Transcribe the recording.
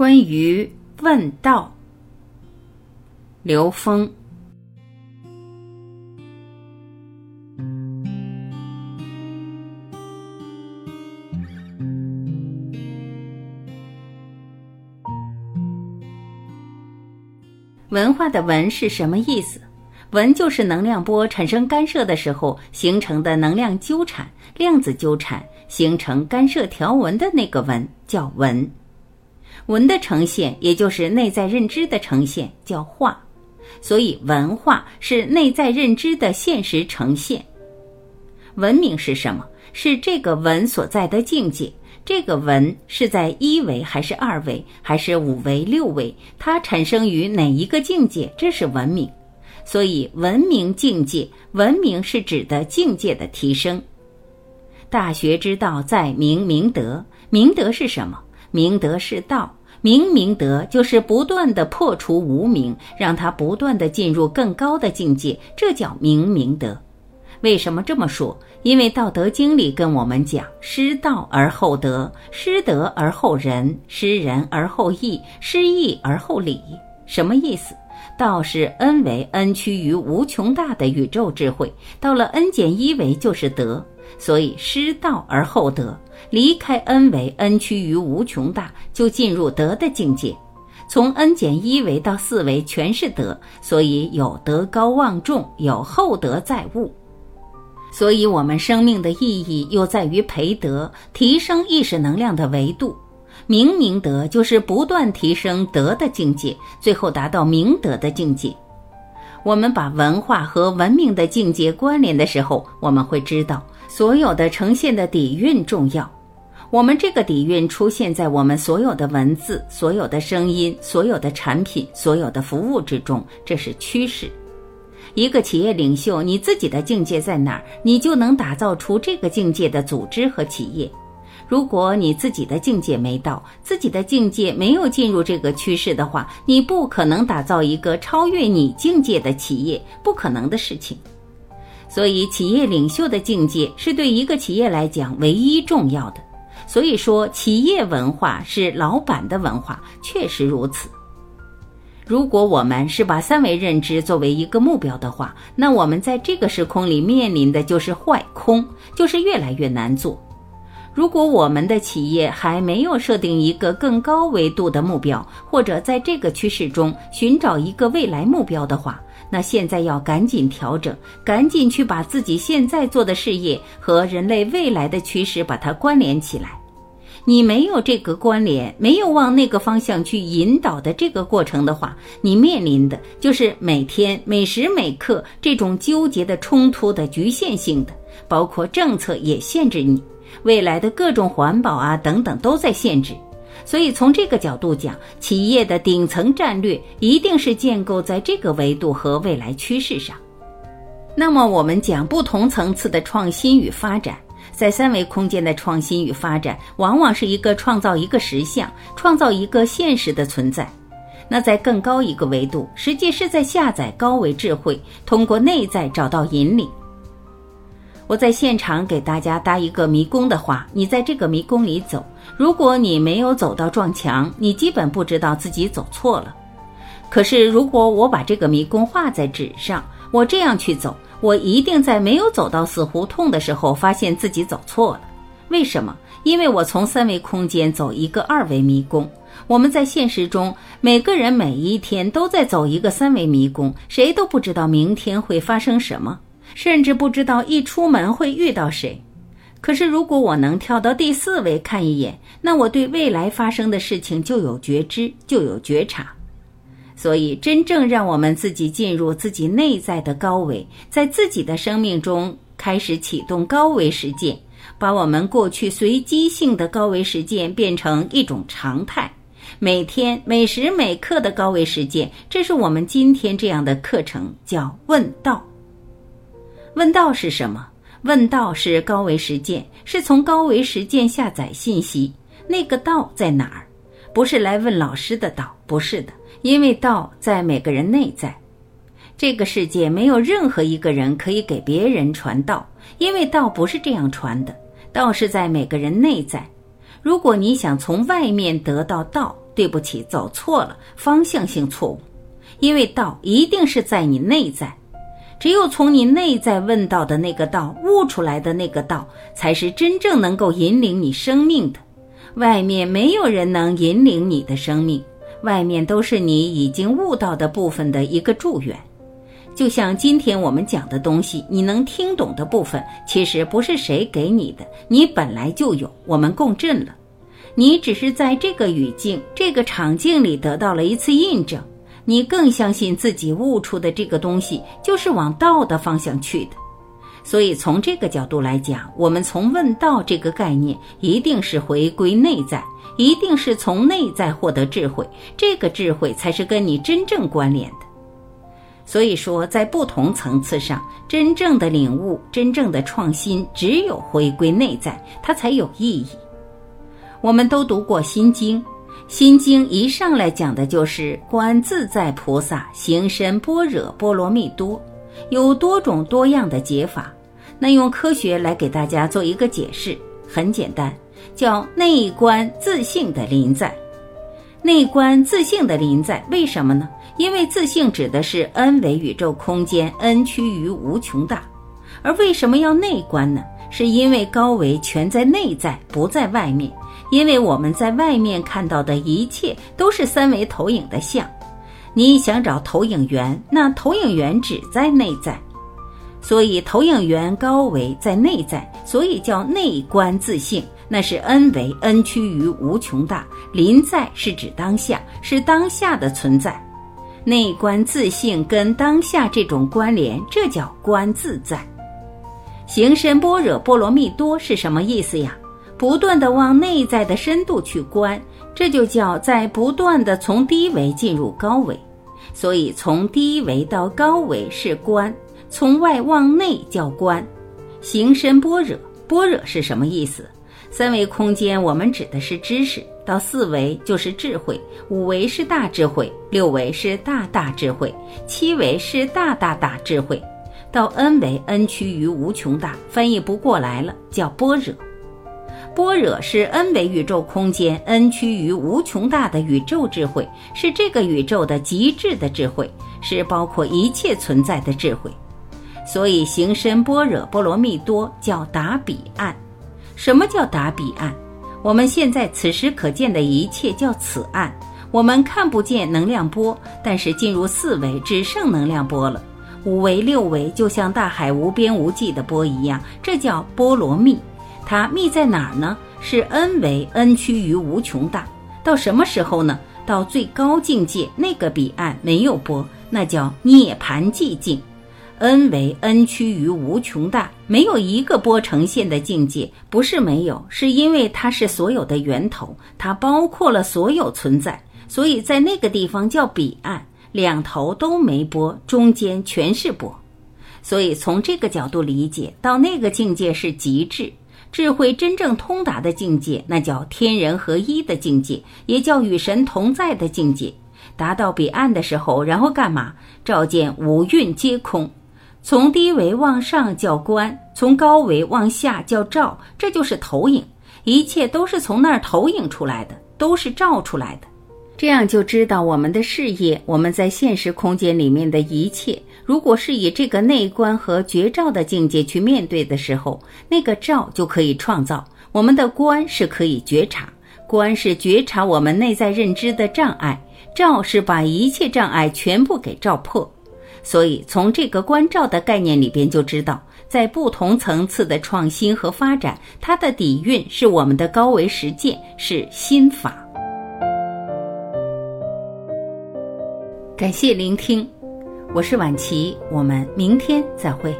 关于问道，刘峰。文化的“文”是什么意思？“文”就是能量波产生干涉的时候形成的能量纠缠、量子纠缠，形成干涉条纹的那个“文”叫“文”。文的呈现，也就是内在认知的呈现，叫化。所以，文化是内在认知的现实呈现。文明是什么？是这个文所在的境界。这个文是在一维还是二维，还是五维、六维？它产生于哪一个境界？这是文明。所以，文明境界，文明是指的境界的提升。大学之道，在明明德。明德是什么？明德是道。明明德就是不断的破除无明，让它不断的进入更高的境界，这叫明明德。为什么这么说？因为《道德经》里跟我们讲：失道而后德，失德而后仁，失仁而后义，失义而后礼。什么意思？道是 n 为 n 趋于无穷大的宇宙智慧，到了 n 减一维就是德，所以失道而后德。离开 n 维 n 趋于无穷大，就进入德的境界。从 n 减一维到四维全是德，所以有德高望重，有厚德载物。所以，我们生命的意义又在于培德，提升意识能量的维度。明明德就是不断提升德的境界，最后达到明德的境界。我们把文化和文明的境界关联的时候，我们会知道，所有的呈现的底蕴重要。我们这个底蕴出现在我们所有的文字、所有的声音、所有的产品、所有的服务之中，这是趋势。一个企业领袖，你自己的境界在哪儿，你就能打造出这个境界的组织和企业。如果你自己的境界没到，自己的境界没有进入这个趋势的话，你不可能打造一个超越你境界的企业，不可能的事情。所以，企业领袖的境界是对一个企业来讲唯一重要的。所以说，企业文化是老板的文化，确实如此。如果我们是把三维认知作为一个目标的话，那我们在这个时空里面临的就是坏空，就是越来越难做。如果我们的企业还没有设定一个更高维度的目标，或者在这个趋势中寻找一个未来目标的话，那现在要赶紧调整，赶紧去把自己现在做的事业和人类未来的趋势把它关联起来。你没有这个关联，没有往那个方向去引导的这个过程的话，你面临的就是每天每时每刻这种纠结的冲突的局限性的，包括政策也限制你，未来的各种环保啊等等都在限制。所以从这个角度讲，企业的顶层战略一定是建构在这个维度和未来趋势上。那么我们讲不同层次的创新与发展。在三维空间的创新与发展，往往是一个创造一个实相，创造一个现实的存在。那在更高一个维度，实际是在下载高维智慧，通过内在找到引领。我在现场给大家搭一个迷宫的话，你在这个迷宫里走，如果你没有走到撞墙，你基本不知道自己走错了。可是如果我把这个迷宫画在纸上，我这样去走。我一定在没有走到死胡同的时候，发现自己走错了。为什么？因为我从三维空间走一个二维迷宫。我们在现实中，每个人每一天都在走一个三维迷宫，谁都不知道明天会发生什么，甚至不知道一出门会遇到谁。可是，如果我能跳到第四维看一眼，那我对未来发生的事情就有觉知，就有觉察。所以，真正让我们自己进入自己内在的高维，在自己的生命中开始启动高维实践，把我们过去随机性的高维实践变成一种常态，每天每时每刻的高维实践，这是我们今天这样的课程，叫问道。问道是什么？问道是高维实践，是从高维实践下载信息。那个道在哪儿？不是来问老师的道，不是的。因为道在每个人内在，这个世界没有任何一个人可以给别人传道，因为道不是这样传的。道是在每个人内在。如果你想从外面得到道，对不起，走错了，方向性错误。因为道一定是在你内在，只有从你内在问到的那个道悟出来的那个道，才是真正能够引领你生命的。外面没有人能引领你的生命，外面都是你已经悟到的部分的一个助缘。就像今天我们讲的东西，你能听懂的部分，其实不是谁给你的，你本来就有，我们共振了。你只是在这个语境、这个场景里得到了一次印证，你更相信自己悟出的这个东西就是往道的方向去的。所以从这个角度来讲，我们从问道这个概念，一定是回归内在，一定是从内在获得智慧，这个智慧才是跟你真正关联的。所以说，在不同层次上，真正的领悟、真正的创新，只有回归内在，它才有意义。我们都读过《心经》，《心经》一上来讲的就是观自在菩萨行深般若波罗蜜多，有多种多样的解法。那用科学来给大家做一个解释，很简单，叫内观自性的临在。内观自性的临在，为什么呢？因为自性指的是 n 为宇宙空间，n 趋于无穷大。而为什么要内观呢？是因为高维全在内在，不在外面。因为我们在外面看到的一切都是三维投影的像，你想找投影源，那投影源只在内在，所以投影源高维在内在，所以叫内观自性，那是 n 维 n 趋于无穷大，临在是指当下，是当下的存在，内观自性跟当下这种关联，这叫观自在。行深般若波罗蜜多是什么意思呀？不断的往内在的深度去观，这就叫在不断的从低维进入高维。所以从低维到高维是观，从外往内叫观。行深般若，般若是什么意思？三维空间我们指的是知识，到四维就是智慧，五维是大智慧，六维是大大智慧，七维是大大大智慧，到 n 维 n 趋于无穷大，翻译不过来了，叫般若。般若是 n 维宇宙空间，n 趋于无穷大的宇宙智慧，是这个宇宙的极致的智慧，是包括一切存在的智慧。所以行深般若波罗蜜多叫达彼岸。什么叫达彼岸？我们现在此时可见的一切叫此岸。我们看不见能量波，但是进入四维只剩能量波了。五维六维就像大海无边无际的波一样，这叫波罗蜜。它密在哪儿呢？是 n 为 n 趋于无穷大，到什么时候呢？到最高境界那个彼岸没有波，那叫涅盘寂静。n 为 n 趋于无穷大，没有一个波呈现的境界，不是没有，是因为它是所有的源头，它包括了所有存在，所以在那个地方叫彼岸，两头都没波，中间全是波。所以从这个角度理解，到那个境界是极致。智慧真正通达的境界，那叫天人合一的境界，也叫与神同在的境界。达到彼岸的时候，然后干嘛？照见五蕴皆空。从低维往上叫观，从高维往下叫照，这就是投影。一切都是从那儿投影出来的，都是照出来的。这样就知道我们的事业，我们在现实空间里面的一切。如果是以这个内观和觉照的境界去面对的时候，那个照就可以创造；我们的观是可以觉察，观是觉察我们内在认知的障碍，照是把一切障碍全部给照破。所以从这个观照的概念里边就知道，在不同层次的创新和发展，它的底蕴是我们的高维实践，是心法。感谢聆听。我是晚琪，我们明天再会。